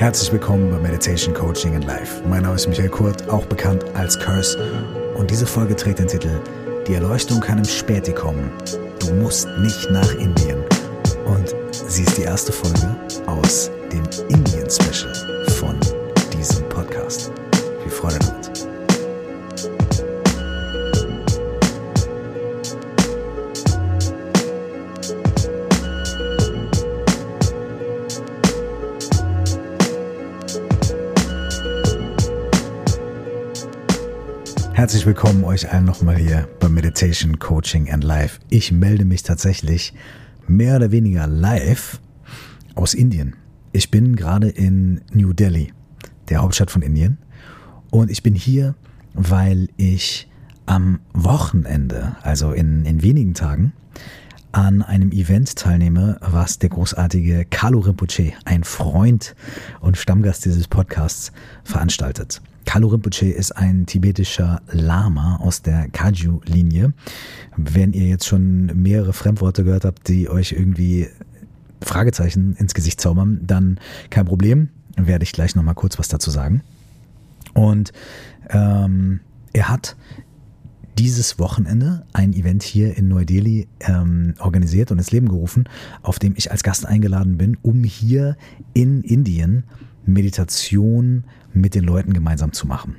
Herzlich willkommen bei Meditation Coaching in Life. Mein Name ist Michael Kurt, auch bekannt als Curse. Und diese Folge trägt den Titel Die Erleuchtung kann im Späti kommen. Du musst nicht nach Indien. Und sie ist die erste Folge aus dem Indien-Special von diesem Podcast. Viel Freude damit. Herzlich willkommen euch allen nochmal hier bei Meditation Coaching and Life. Ich melde mich tatsächlich mehr oder weniger live aus Indien. Ich bin gerade in New Delhi, der Hauptstadt von Indien. Und ich bin hier, weil ich am Wochenende, also in, in wenigen Tagen, an einem Event teilnehme, was der großartige Kalu Rinpoche, ein Freund und Stammgast dieses Podcasts, veranstaltet. Kalu Rinpoche ist ein tibetischer Lama aus der Kaju-Linie. Wenn ihr jetzt schon mehrere Fremdworte gehört habt, die euch irgendwie Fragezeichen ins Gesicht zaubern, dann kein Problem, werde ich gleich nochmal kurz was dazu sagen. Und ähm, er hat dieses Wochenende ein Event hier in Neu-Delhi ähm, organisiert und ins Leben gerufen, auf dem ich als Gast eingeladen bin, um hier in Indien Meditation mit den Leuten gemeinsam zu machen.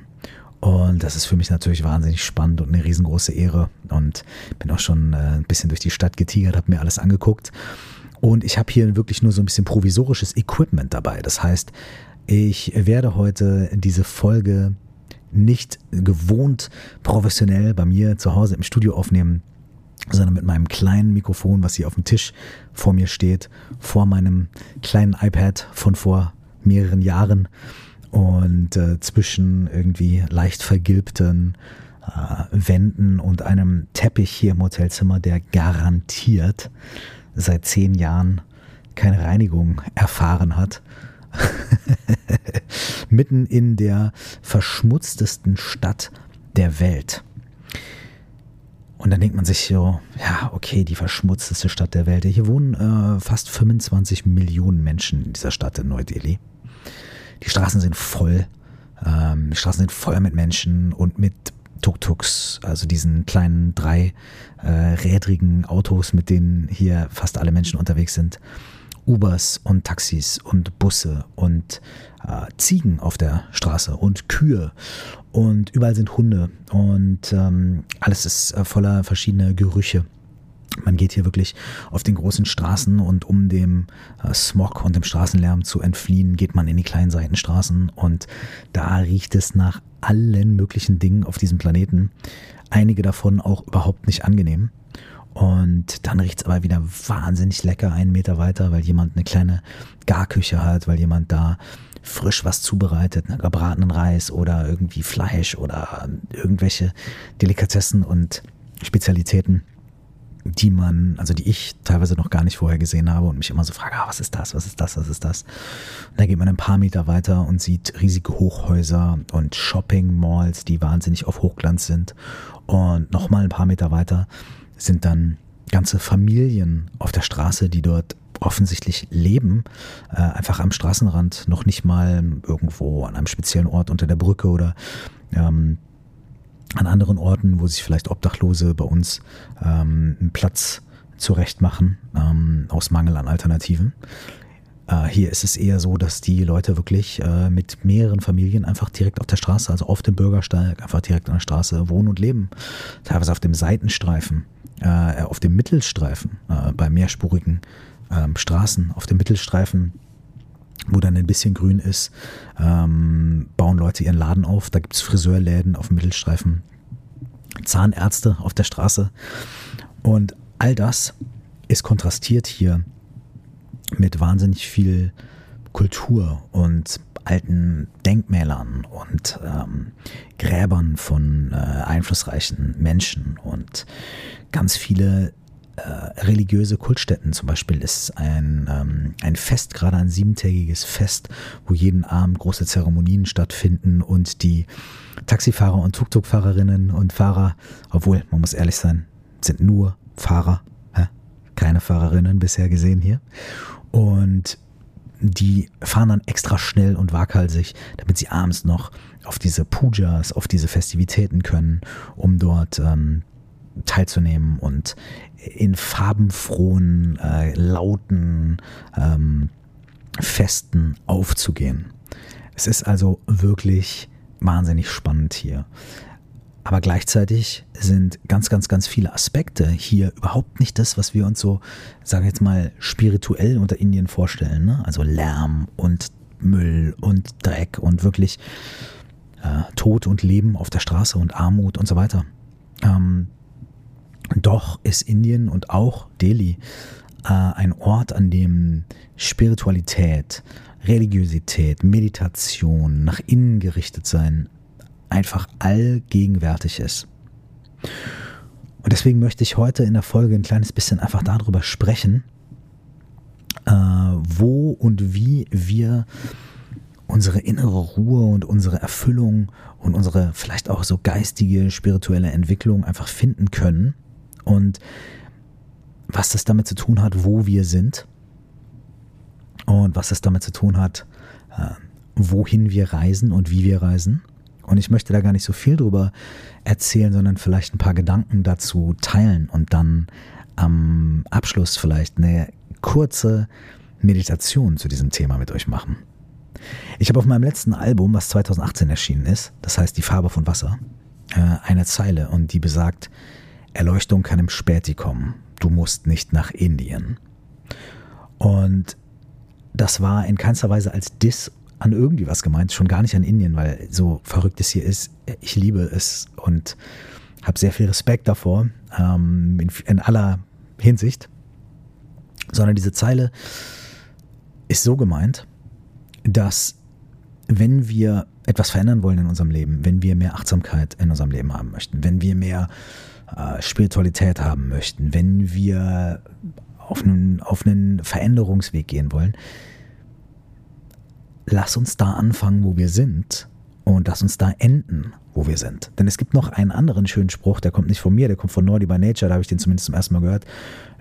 Und das ist für mich natürlich wahnsinnig spannend und eine riesengroße Ehre. Und bin auch schon äh, ein bisschen durch die Stadt getigert, habe mir alles angeguckt. Und ich habe hier wirklich nur so ein bisschen provisorisches Equipment dabei. Das heißt, ich werde heute diese Folge nicht gewohnt professionell bei mir zu Hause im Studio aufnehmen, sondern mit meinem kleinen Mikrofon, was hier auf dem Tisch vor mir steht, vor meinem kleinen iPad von vor mehreren Jahren und äh, zwischen irgendwie leicht vergilbten äh, Wänden und einem Teppich hier im Hotelzimmer, der garantiert seit zehn Jahren keine Reinigung erfahren hat. Mitten in der verschmutztesten Stadt der Welt. Und dann denkt man sich so, ja, okay, die verschmutzteste Stadt der Welt. Hier wohnen äh, fast 25 Millionen Menschen in dieser Stadt in Neu-Delhi. Die Straßen sind voll. Ähm, die Straßen sind voll mit Menschen und mit Tuk-Tuks, also diesen kleinen dreirädrigen äh, Autos, mit denen hier fast alle Menschen unterwegs sind. Ubers und Taxis und Busse und äh, Ziegen auf der Straße und Kühe und überall sind Hunde und ähm, alles ist äh, voller verschiedener Gerüche. Man geht hier wirklich auf den großen Straßen und um dem äh, Smog und dem Straßenlärm zu entfliehen, geht man in die kleinen Seitenstraßen und da riecht es nach allen möglichen Dingen auf diesem Planeten. Einige davon auch überhaupt nicht angenehm. Und dann riecht es aber wieder wahnsinnig lecker einen Meter weiter, weil jemand eine kleine Garküche hat, weil jemand da frisch was zubereitet, ne, gebratenen Reis oder irgendwie Fleisch oder irgendwelche Delikatessen und Spezialitäten die man, also die ich teilweise noch gar nicht vorher gesehen habe und mich immer so frage, ah, was ist das, was ist das, was ist das? Und da geht man ein paar Meter weiter und sieht riesige Hochhäuser und Shopping-Malls, die wahnsinnig auf Hochglanz sind. Und nochmal ein paar Meter weiter sind dann ganze Familien auf der Straße, die dort offensichtlich leben, äh, einfach am Straßenrand, noch nicht mal irgendwo an einem speziellen Ort unter der Brücke oder ähm, an anderen Orten, wo sich vielleicht Obdachlose bei uns ähm, einen Platz zurechtmachen, ähm, aus Mangel an Alternativen. Äh, hier ist es eher so, dass die Leute wirklich äh, mit mehreren Familien einfach direkt auf der Straße, also auf dem Bürgersteig, einfach direkt an der Straße wohnen und leben. Teilweise auf dem Seitenstreifen, äh, auf dem Mittelstreifen, äh, bei mehrspurigen ähm, Straßen, auf dem Mittelstreifen wo dann ein bisschen grün ist, ähm, bauen Leute ihren Laden auf. Da gibt es Friseurläden auf dem Mittelstreifen, Zahnärzte auf der Straße. Und all das ist kontrastiert hier mit wahnsinnig viel Kultur und alten Denkmälern und ähm, Gräbern von äh, einflussreichen Menschen und ganz viele äh, religiöse Kultstätten. Zum Beispiel ist ein, ähm, ein Fest, gerade ein siebentägiges Fest, wo jeden Abend große Zeremonien stattfinden und die Taxifahrer und Tuk-Tuk-Fahrerinnen und Fahrer, obwohl, man muss ehrlich sein, sind nur Fahrer, hä? keine Fahrerinnen bisher gesehen hier. Und die fahren dann extra schnell und waghalsig, damit sie abends noch auf diese Pujas, auf diese Festivitäten können, um dort ähm, teilzunehmen und in farbenfrohen, äh, lauten ähm, Festen aufzugehen. Es ist also wirklich wahnsinnig spannend hier. Aber gleichzeitig sind ganz, ganz, ganz viele Aspekte hier überhaupt nicht das, was wir uns so, sage ich jetzt mal, spirituell unter Indien vorstellen. Ne? Also Lärm und Müll und Dreck und wirklich äh, Tod und Leben auf der Straße und Armut und so weiter. Ähm, doch ist Indien und auch Delhi äh, ein Ort, an dem Spiritualität, Religiosität, Meditation, nach innen gerichtet sein einfach allgegenwärtig ist. Und deswegen möchte ich heute in der Folge ein kleines bisschen einfach darüber sprechen, äh, wo und wie wir unsere innere Ruhe und unsere Erfüllung und unsere vielleicht auch so geistige, spirituelle Entwicklung einfach finden können und was das damit zu tun hat, wo wir sind und was das damit zu tun hat, äh, wohin wir reisen und wie wir reisen. Und ich möchte da gar nicht so viel drüber erzählen, sondern vielleicht ein paar Gedanken dazu teilen und dann am Abschluss vielleicht eine kurze Meditation zu diesem Thema mit euch machen. Ich habe auf meinem letzten Album, was 2018 erschienen ist, das heißt Die Farbe von Wasser, äh, eine Zeile und die besagt, Erleuchtung kann im Späti kommen, du musst nicht nach Indien. Und das war in keinster Weise als Diss an irgendwie was gemeint, schon gar nicht an Indien, weil so verrückt es hier ist, ich liebe es und habe sehr viel Respekt davor, ähm, in, in aller Hinsicht. Sondern diese Zeile ist so gemeint, dass wenn wir etwas verändern wollen in unserem Leben, wenn wir mehr Achtsamkeit in unserem Leben haben möchten, wenn wir mehr Spiritualität haben möchten, wenn wir auf einen, auf einen Veränderungsweg gehen wollen, lass uns da anfangen, wo wir sind und lass uns da enden, wo wir sind. Denn es gibt noch einen anderen schönen Spruch, der kommt nicht von mir, der kommt von Naughty by Nature, da habe ich den zumindest zum ersten Mal gehört.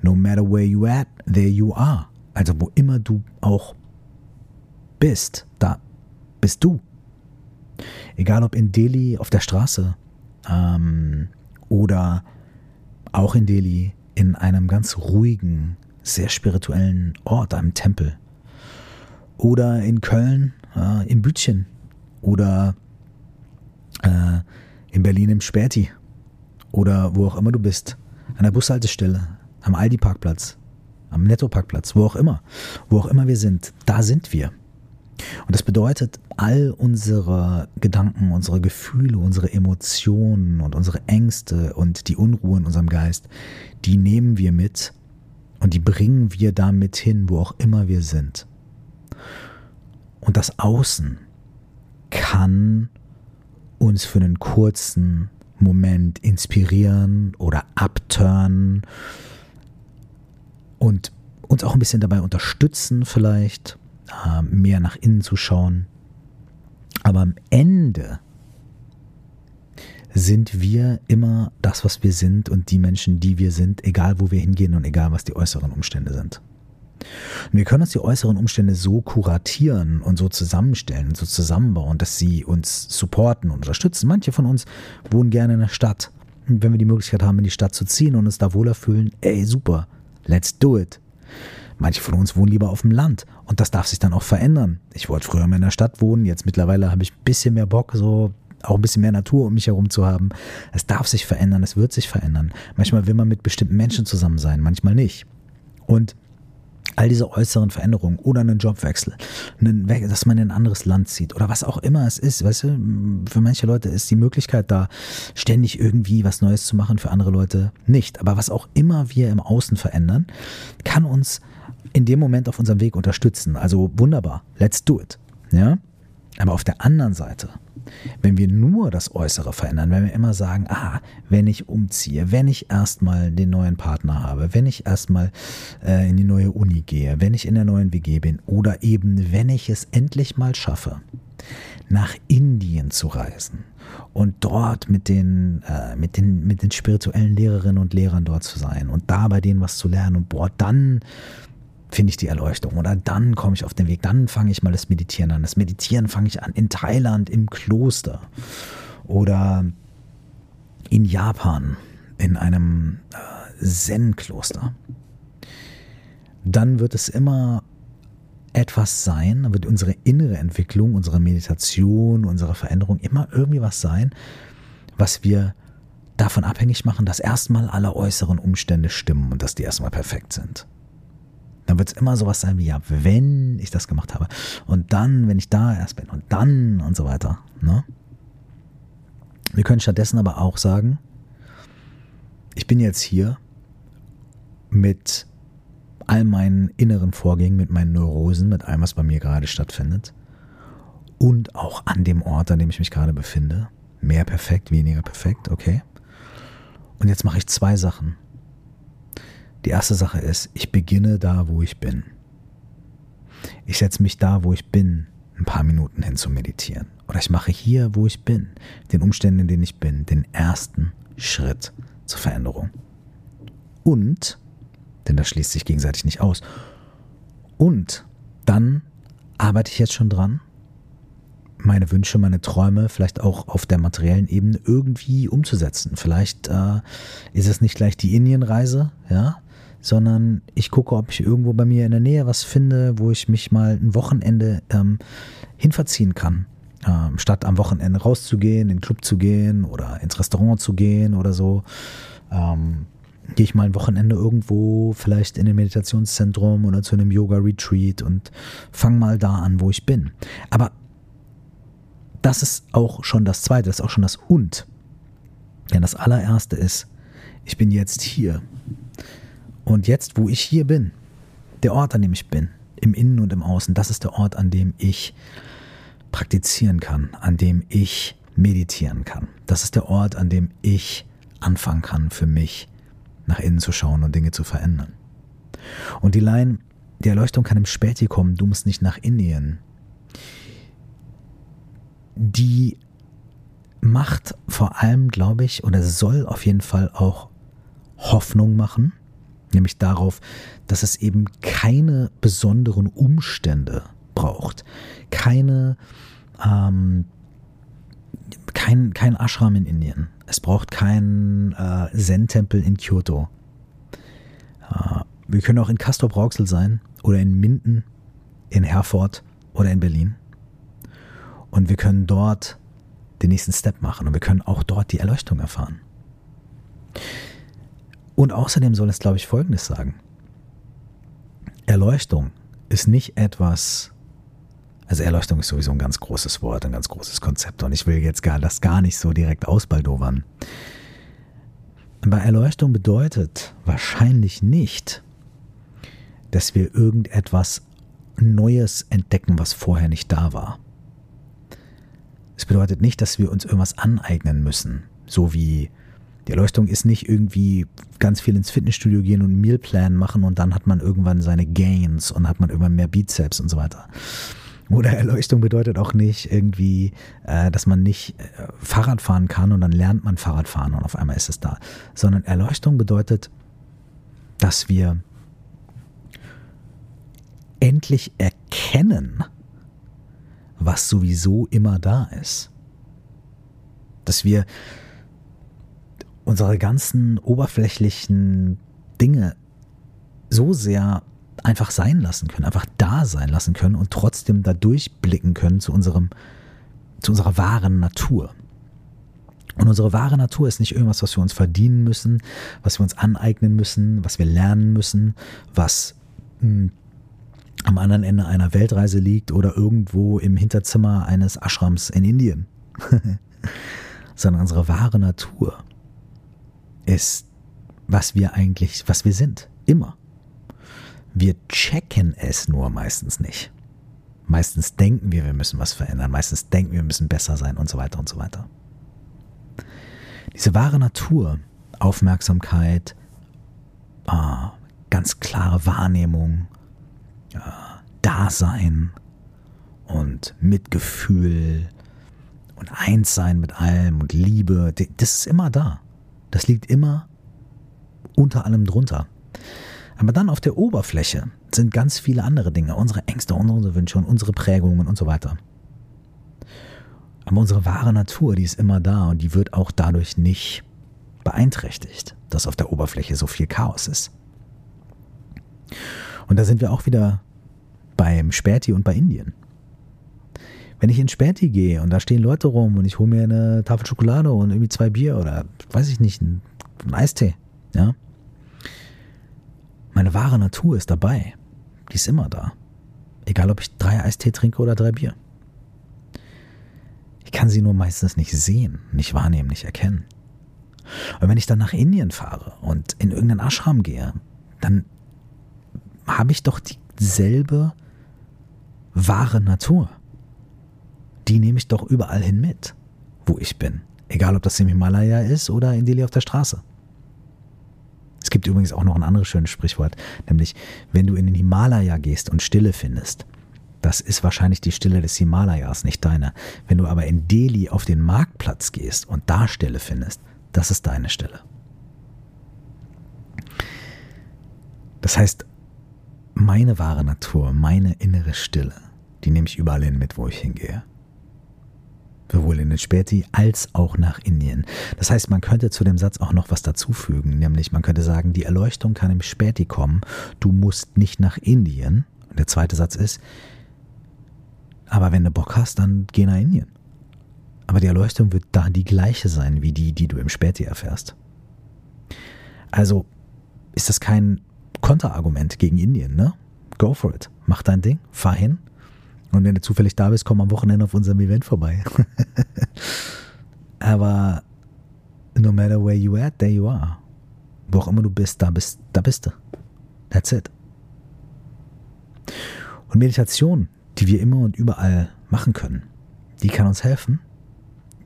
No matter where you at, there you are. Also wo immer du auch bist, da bist du. Egal ob in Delhi auf der Straße ähm, oder auch in Delhi in einem ganz ruhigen, sehr spirituellen Ort, einem Tempel. Oder in Köln äh, im Bütchen. Oder äh, in Berlin im Späti. Oder wo auch immer du bist, an der Bushaltestelle, am Aldi-Parkplatz, am Netto-Parkplatz, wo auch immer, wo auch immer wir sind, da sind wir. Und das bedeutet, all unsere Gedanken, unsere Gefühle, unsere Emotionen und unsere Ängste und die Unruhe in unserem Geist, die nehmen wir mit und die bringen wir damit hin, wo auch immer wir sind. Und das Außen kann uns für einen kurzen Moment inspirieren oder abturnen und uns auch ein bisschen dabei unterstützen, vielleicht äh, mehr nach innen zu schauen. Aber am Ende sind wir immer das, was wir sind und die Menschen, die wir sind, egal wo wir hingehen und egal was die äußeren Umstände sind. Und wir können uns die äußeren Umstände so kuratieren und so zusammenstellen und so zusammenbauen, dass sie uns supporten und unterstützen. Manche von uns wohnen gerne in der Stadt. Und wenn wir die Möglichkeit haben, in die Stadt zu ziehen und uns da wohler fühlen, ey, super, let's do it. Manche von uns wohnen lieber auf dem Land und das darf sich dann auch verändern. Ich wollte früher mal in der Stadt wohnen, jetzt mittlerweile habe ich ein bisschen mehr Bock, so auch ein bisschen mehr Natur um mich herum zu haben. Es darf sich verändern, es wird sich verändern. Manchmal will man mit bestimmten Menschen zusammen sein, manchmal nicht. Und all diese äußeren Veränderungen oder einen Jobwechsel, einen, dass man in ein anderes Land zieht oder was auch immer es ist, weißt du, für manche Leute ist die Möglichkeit da, ständig irgendwie was Neues zu machen, für andere Leute nicht. Aber was auch immer wir im Außen verändern, kann uns in dem Moment auf unserem Weg unterstützen. Also wunderbar, let's do it. Ja? Aber auf der anderen Seite wenn wir nur das Äußere verändern, wenn wir immer sagen, ah, wenn ich umziehe, wenn ich erstmal den neuen Partner habe, wenn ich erstmal äh, in die neue Uni gehe, wenn ich in der neuen WG bin oder eben, wenn ich es endlich mal schaffe, nach Indien zu reisen und dort mit den, äh, mit den, mit den spirituellen Lehrerinnen und Lehrern dort zu sein und da bei denen was zu lernen und boah, dann finde ich die Erleuchtung oder dann komme ich auf den Weg, dann fange ich mal das Meditieren an. Das Meditieren fange ich an in Thailand im Kloster oder in Japan in einem äh, Zen-Kloster. Dann wird es immer etwas sein, wird unsere innere Entwicklung, unsere Meditation, unsere Veränderung immer irgendwie was sein, was wir davon abhängig machen, dass erstmal alle äußeren Umstände stimmen und dass die erstmal perfekt sind. Dann wird es immer sowas sein wie, ja, wenn ich das gemacht habe und dann, wenn ich da erst bin und dann und so weiter. Ne? Wir können stattdessen aber auch sagen, ich bin jetzt hier mit all meinen inneren Vorgängen, mit meinen Neurosen, mit allem, was bei mir gerade stattfindet und auch an dem Ort, an dem ich mich gerade befinde. Mehr perfekt, weniger perfekt, okay. Und jetzt mache ich zwei Sachen. Die erste Sache ist, ich beginne da, wo ich bin. Ich setze mich da, wo ich bin, ein paar Minuten hin zu meditieren. Oder ich mache hier, wo ich bin, den Umständen, in denen ich bin, den ersten Schritt zur Veränderung. Und, denn das schließt sich gegenseitig nicht aus, und dann arbeite ich jetzt schon dran, meine Wünsche, meine Träume vielleicht auch auf der materiellen Ebene irgendwie umzusetzen. Vielleicht äh, ist es nicht gleich die Indienreise, ja, sondern ich gucke, ob ich irgendwo bei mir in der Nähe was finde, wo ich mich mal ein Wochenende ähm, hinverziehen kann. Ähm, statt am Wochenende rauszugehen, in den Club zu gehen oder ins Restaurant zu gehen oder so, ähm, gehe ich mal ein Wochenende irgendwo, vielleicht in ein Meditationszentrum oder zu einem Yoga-Retreat und fange mal da an, wo ich bin. Aber das ist auch schon das Zweite, das ist auch schon das Und. Denn das allererste ist, ich bin jetzt hier. Und jetzt, wo ich hier bin, der Ort, an dem ich bin, im Innen und im Außen, das ist der Ort, an dem ich praktizieren kann, an dem ich meditieren kann. Das ist der Ort, an dem ich anfangen kann, für mich nach innen zu schauen und Dinge zu verändern. Und die Line, die Erleuchtung kann im Späti kommen, du musst nicht nach Indien. Die macht vor allem, glaube ich, oder soll auf jeden Fall auch Hoffnung machen, nämlich darauf, dass es eben keine besonderen Umstände braucht, keine ähm, kein, kein Ashram in Indien. Es braucht keinen äh, Zen-Tempel in Kyoto. Äh, wir können auch in Castor Brauxel sein oder in Minden, in Herford oder in Berlin. Und wir können dort den nächsten Step machen und wir können auch dort die Erleuchtung erfahren. Und außerdem soll es, glaube ich, Folgendes sagen. Erleuchtung ist nicht etwas, also Erleuchtung ist sowieso ein ganz großes Wort, ein ganz großes Konzept und ich will jetzt gar, das gar nicht so direkt ausbaldowern. Aber Erleuchtung bedeutet wahrscheinlich nicht, dass wir irgendetwas Neues entdecken, was vorher nicht da war. Es bedeutet nicht, dass wir uns irgendwas aneignen müssen, so wie die Erleuchtung ist nicht irgendwie ganz viel ins Fitnessstudio gehen und Mealplan machen und dann hat man irgendwann seine Gains und hat man irgendwann mehr Bizeps und so weiter. Oder Erleuchtung bedeutet auch nicht irgendwie, äh, dass man nicht äh, Fahrrad fahren kann und dann lernt man Fahrradfahren und auf einmal ist es da. Sondern Erleuchtung bedeutet, dass wir endlich erkennen, was sowieso immer da ist. Dass wir unsere ganzen oberflächlichen Dinge so sehr einfach sein lassen können, einfach da sein lassen können und trotzdem da durchblicken können zu unserem, zu unserer wahren Natur. Und unsere wahre Natur ist nicht irgendwas, was wir uns verdienen müssen, was wir uns aneignen müssen, was wir lernen müssen, was mh, hm, am anderen Ende einer Weltreise liegt oder irgendwo im Hinterzimmer eines Ashrams in Indien. Sondern unsere wahre Natur ist, was wir eigentlich, was wir sind. Immer. Wir checken es nur meistens nicht. Meistens denken wir, wir müssen was verändern. Meistens denken wir, wir müssen besser sein und so weiter und so weiter. Diese wahre Natur, Aufmerksamkeit, äh, ganz klare Wahrnehmung, äh, Dasein und Mitgefühl und Einssein mit allem und Liebe, das ist immer da. Das liegt immer unter allem drunter. Aber dann auf der Oberfläche, sind ganz viele andere Dinge, unsere Ängste, unsere Wünsche und unsere Prägungen und so weiter. Aber unsere wahre Natur, die ist immer da und die wird auch dadurch nicht beeinträchtigt, dass auf der Oberfläche so viel Chaos ist. Und da sind wir auch wieder beim Späti und bei Indien. Wenn ich in Späti gehe und da stehen Leute rum und ich hole mir eine Tafel Schokolade und irgendwie zwei Bier oder weiß ich nicht, einen, Eistee, ja. Meine wahre Natur ist dabei. Die ist immer da. Egal, ob ich drei Eistee trinke oder drei Bier. Ich kann sie nur meistens nicht sehen, nicht wahrnehmen, nicht erkennen. Und wenn ich dann nach Indien fahre und in irgendeinen Ashram gehe, dann habe ich doch dieselbe wahre Natur. Die nehme ich doch überall hin mit, wo ich bin. Egal, ob das im Himalaya ist oder in Delhi auf der Straße. Es gibt übrigens auch noch ein anderes schönes Sprichwort, nämlich wenn du in den Himalaya gehst und Stille findest, das ist wahrscheinlich die Stille des Himalayas, nicht deine. Wenn du aber in Delhi auf den Marktplatz gehst und da Stille findest, das ist deine Stille. Das heißt, meine wahre Natur, meine innere Stille, die nehme ich überall hin mit, wo ich hingehe. Sowohl in den Späti als auch nach Indien. Das heißt, man könnte zu dem Satz auch noch was dazufügen, nämlich man könnte sagen, die Erleuchtung kann im Späti kommen, du musst nicht nach Indien. Und der zweite Satz ist, aber wenn du Bock hast, dann geh nach Indien. Aber die Erleuchtung wird da die gleiche sein wie die, die du im Späti erfährst. Also ist das kein Konterargument gegen Indien, ne? Go for it. Mach dein Ding, fahr hin. Und wenn du zufällig da bist, komm am Wochenende auf unserem Event vorbei. Aber no matter where you at, there you are. Wo auch immer du bist, da bist, da bist du. That's it. Und Meditation die wir immer und überall machen können, die kann uns helfen,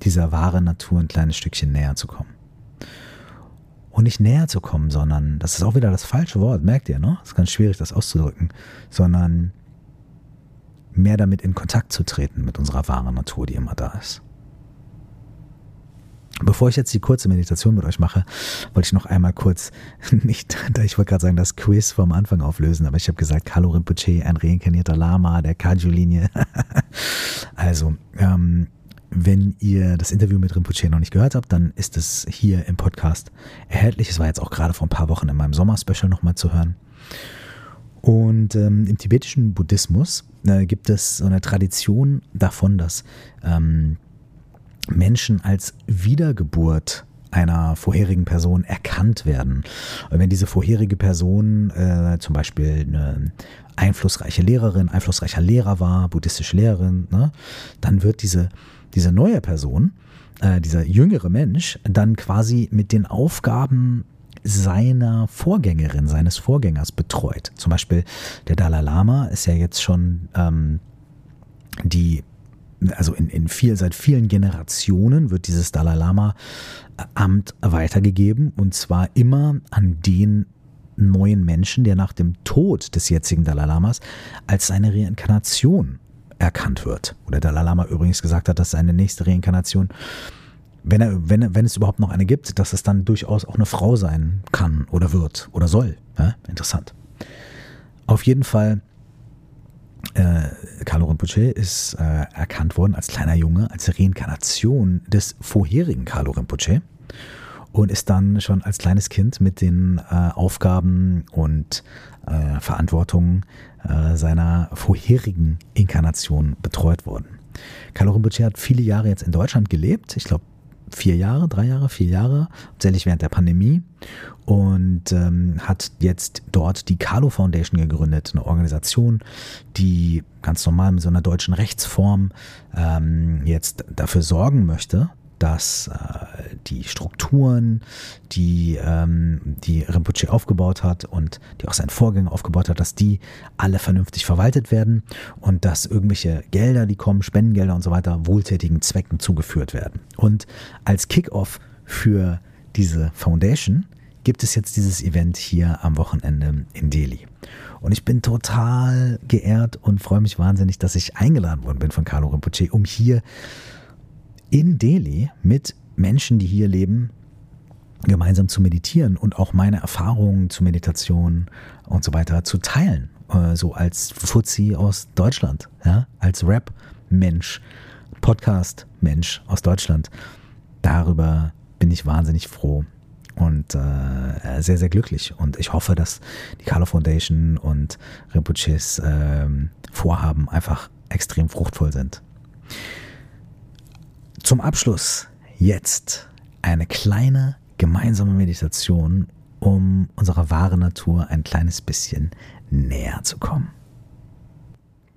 dieser wahren Natur ein kleines Stückchen näher zu kommen. Und nicht näher zu kommen, sondern, das ist auch wieder das falsche Wort, merkt ihr, ne? Das ist ganz schwierig, das auszudrücken, sondern mehr damit in Kontakt zu treten mit unserer wahren Natur, die immer da ist. Bevor ich jetzt die kurze Meditation mit euch mache, wollte ich noch einmal kurz, nicht, ich wollte gerade sagen, das Quiz vom Anfang auflösen, aber ich habe gesagt, Kalo Rinpoche, ein reinkarnierter Lama der Kaju-Linie. also, ähm, wenn ihr das Interview mit Rinpoche noch nicht gehört habt, dann ist es hier im Podcast erhältlich. Es war jetzt auch gerade vor ein paar Wochen in meinem Sommerspecial nochmal zu hören. Und ähm, im tibetischen Buddhismus äh, gibt es so eine Tradition davon, dass ähm, Menschen als Wiedergeburt einer vorherigen Person erkannt werden. Und wenn diese vorherige Person äh, zum Beispiel eine einflussreiche Lehrerin, einflussreicher Lehrer war, buddhistische Lehrerin, ne, dann wird diese, diese neue Person, äh, dieser jüngere Mensch, dann quasi mit den Aufgaben seiner Vorgängerin, seines Vorgängers betreut. Zum Beispiel der Dalai Lama ist ja jetzt schon ähm, die also in, in viel, seit vielen Generationen wird dieses Dalai Lama Amt weitergegeben und zwar immer an den neuen Menschen, der nach dem Tod des jetzigen Dalai Lamas als seine Reinkarnation erkannt wird. Oder Dalai Lama übrigens gesagt hat, dass seine nächste Reinkarnation, wenn, er, wenn, wenn es überhaupt noch eine gibt, dass es dann durchaus auch eine Frau sein kann oder wird oder soll. Ja, interessant. Auf jeden Fall äh, Carlo Rinpoche ist äh, erkannt worden als kleiner Junge, als Reinkarnation des vorherigen Carlo Rinpoche und ist dann schon als kleines Kind mit den äh, Aufgaben und äh, Verantwortungen äh, seiner vorherigen Inkarnation betreut worden. Carlo Rinpoche hat viele Jahre jetzt in Deutschland gelebt, ich glaube vier Jahre, drei Jahre, vier Jahre, hauptsächlich während der Pandemie. Und ähm, hat jetzt dort die Carlo Foundation gegründet, eine Organisation, die ganz normal mit so einer deutschen Rechtsform ähm, jetzt dafür sorgen möchte, dass äh, die Strukturen, die, ähm, die Rinpoche aufgebaut hat und die auch sein Vorgänger aufgebaut hat, dass die alle vernünftig verwaltet werden und dass irgendwelche Gelder, die kommen, Spendengelder und so weiter, wohltätigen Zwecken zugeführt werden. Und als Kickoff für diese Foundation gibt es jetzt dieses Event hier am Wochenende in Delhi. Und ich bin total geehrt und freue mich wahnsinnig, dass ich eingeladen worden bin von Carlo Rinpoche, um hier in Delhi mit Menschen, die hier leben, gemeinsam zu meditieren und auch meine Erfahrungen zur Meditation und so weiter zu teilen äh, so als Fuzzi aus Deutschland, ja, als Rap-Mensch, Podcast-Mensch aus Deutschland. Darüber bin ich wahnsinnig froh und äh, sehr, sehr glücklich. Und ich hoffe, dass die Carlo Foundation und Rinpoches äh, Vorhaben einfach extrem fruchtvoll sind. Zum Abschluss jetzt eine kleine gemeinsame Meditation, um unserer wahren Natur ein kleines bisschen näher zu kommen.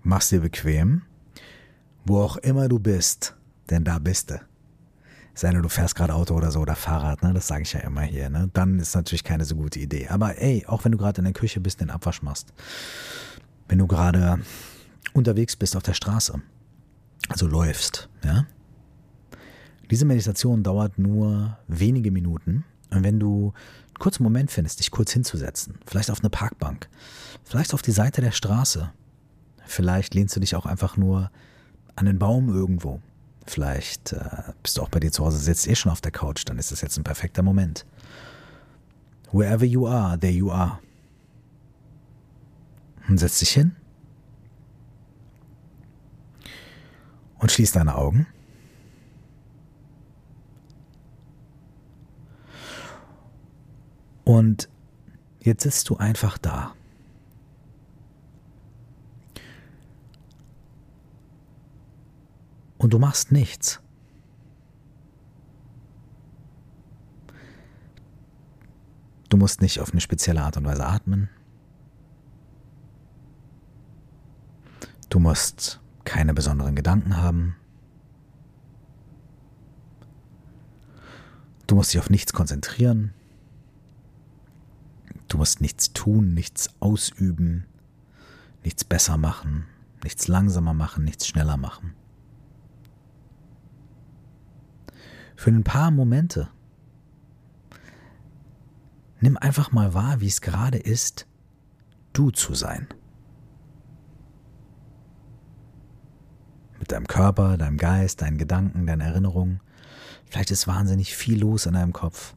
Mach's dir bequem, wo auch immer du bist, denn da bist du. Sei denn, du fährst gerade Auto oder so oder Fahrrad, ne? das sage ich ja immer hier. Ne? Dann ist natürlich keine so gute Idee. Aber ey, auch wenn du gerade in der Küche bist, den Abwasch machst, wenn du gerade unterwegs bist auf der Straße, also läufst, ja, diese Meditation dauert nur wenige Minuten. Und wenn du einen kurzen Moment findest, dich kurz hinzusetzen, vielleicht auf eine Parkbank, vielleicht auf die Seite der Straße, vielleicht lehnst du dich auch einfach nur an den Baum irgendwo. Vielleicht äh, bist du auch bei dir zu Hause, sitzt eh schon auf der Couch, dann ist das jetzt ein perfekter Moment. Wherever you are, there you are. Und setz dich hin und schließ deine Augen. Und jetzt sitzt du einfach da. Und du machst nichts. Du musst nicht auf eine spezielle Art und Weise atmen. Du musst keine besonderen Gedanken haben. Du musst dich auf nichts konzentrieren. Du musst nichts tun, nichts ausüben, nichts besser machen, nichts langsamer machen, nichts schneller machen. Für ein paar Momente nimm einfach mal wahr, wie es gerade ist, du zu sein. Mit deinem Körper, deinem Geist, deinen Gedanken, deinen Erinnerungen. Vielleicht ist wahnsinnig viel los in deinem Kopf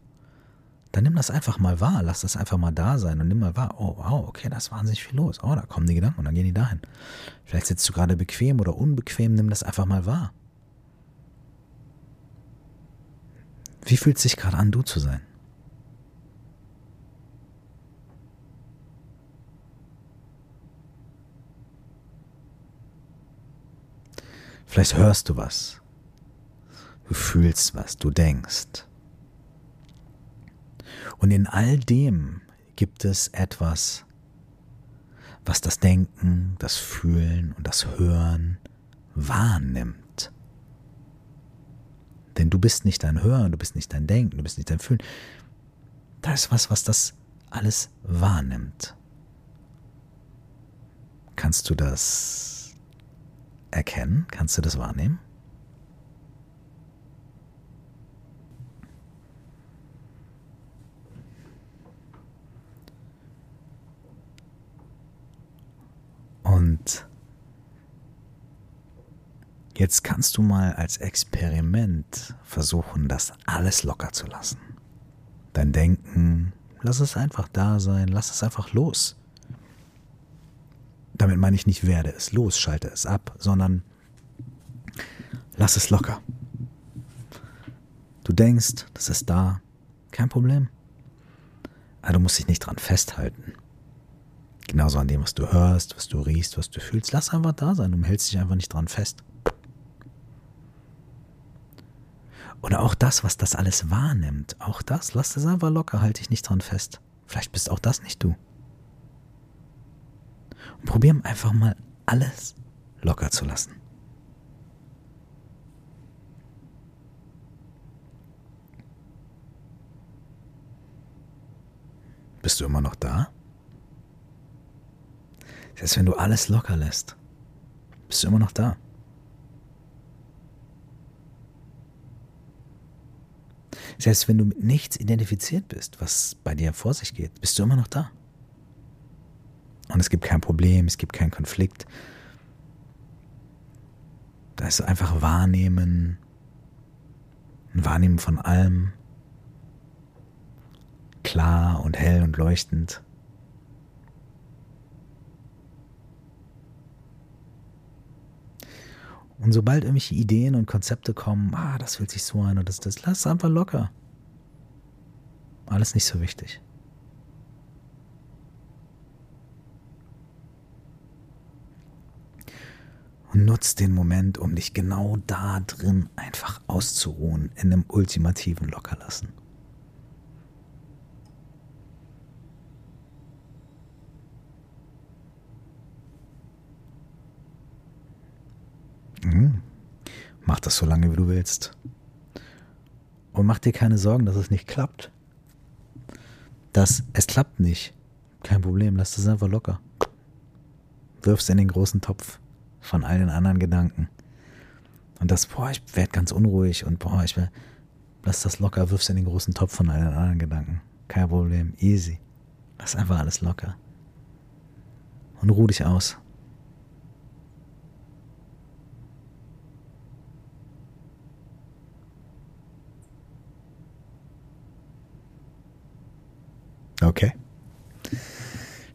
dann nimm das einfach mal wahr, lass das einfach mal da sein und nimm mal wahr, oh wow, okay, da ist wahnsinnig viel los. Oh, da kommen die Gedanken und dann gehen die dahin. Vielleicht sitzt du gerade bequem oder unbequem, nimm das einfach mal wahr. Wie fühlt es sich gerade an, du zu sein? Vielleicht hörst du was. Du fühlst was, du denkst. Und in all dem gibt es etwas, was das Denken, das Fühlen und das Hören wahrnimmt. Denn du bist nicht dein Hören, du bist nicht dein Denken, du bist nicht dein Fühlen. Da ist was, was das alles wahrnimmt. Kannst du das erkennen? Kannst du das wahrnehmen? Und jetzt kannst du mal als Experiment versuchen, das alles locker zu lassen. Dein Denken, lass es einfach da sein, lass es einfach los. Damit meine ich nicht werde es los, schalte es ab, sondern lass es locker. Du denkst, das ist da, kein Problem. Aber du musst dich nicht dran festhalten. Genauso an dem, was du hörst, was du riechst, was du fühlst. Lass einfach da sein. Du hältst dich einfach nicht dran fest. Oder auch das, was das alles wahrnimmt. Auch das, lass das einfach locker, halte dich nicht dran fest. Vielleicht bist auch das nicht du. Und probier einfach mal alles locker zu lassen. Bist du immer noch da? Selbst wenn du alles locker lässt, bist du immer noch da. Selbst wenn du mit nichts identifiziert bist, was bei dir vor sich geht, bist du immer noch da. Und es gibt kein Problem, es gibt keinen Konflikt. Da ist einfach Wahrnehmen, ein Wahrnehmen von allem, klar und hell und leuchtend. Und sobald irgendwelche Ideen und Konzepte kommen, ah, das fühlt sich so an und das, das, lass einfach locker. Alles nicht so wichtig. Und nutz den Moment, um dich genau da drin einfach auszuruhen, in einem ultimativen Lockerlassen. Mhm. Mach das so lange, wie du willst. Und mach dir keine Sorgen, dass es nicht klappt. Das, es klappt nicht. Kein Problem, lass das einfach locker. Wirf's in den großen Topf von all den anderen Gedanken. Und das, boah, ich werde ganz unruhig und boah, ich will, lass das locker, wirf's in den großen Topf von all den anderen Gedanken. Kein Problem, easy. Lass einfach alles locker. Und ruh dich aus. Okay.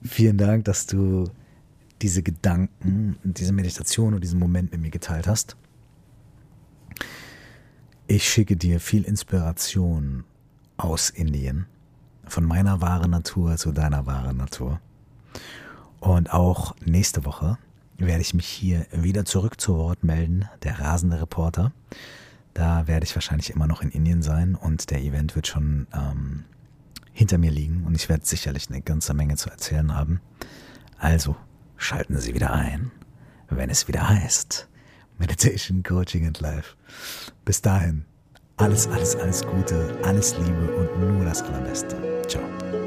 Vielen Dank, dass du diese Gedanken, diese Meditation und diesen Moment mit mir geteilt hast. Ich schicke dir viel Inspiration aus Indien, von meiner wahren Natur zu deiner wahren Natur. Und auch nächste Woche werde ich mich hier wieder zurück zu Wort melden, der rasende Reporter. Da werde ich wahrscheinlich immer noch in Indien sein und der Event wird schon ähm, hinter mir liegen und ich werde sicherlich eine ganze Menge zu erzählen haben. Also schalten Sie wieder ein, wenn es wieder heißt Meditation, Coaching and Life. Bis dahin, alles, alles, alles Gute, alles Liebe und nur das Allerbeste. Ciao.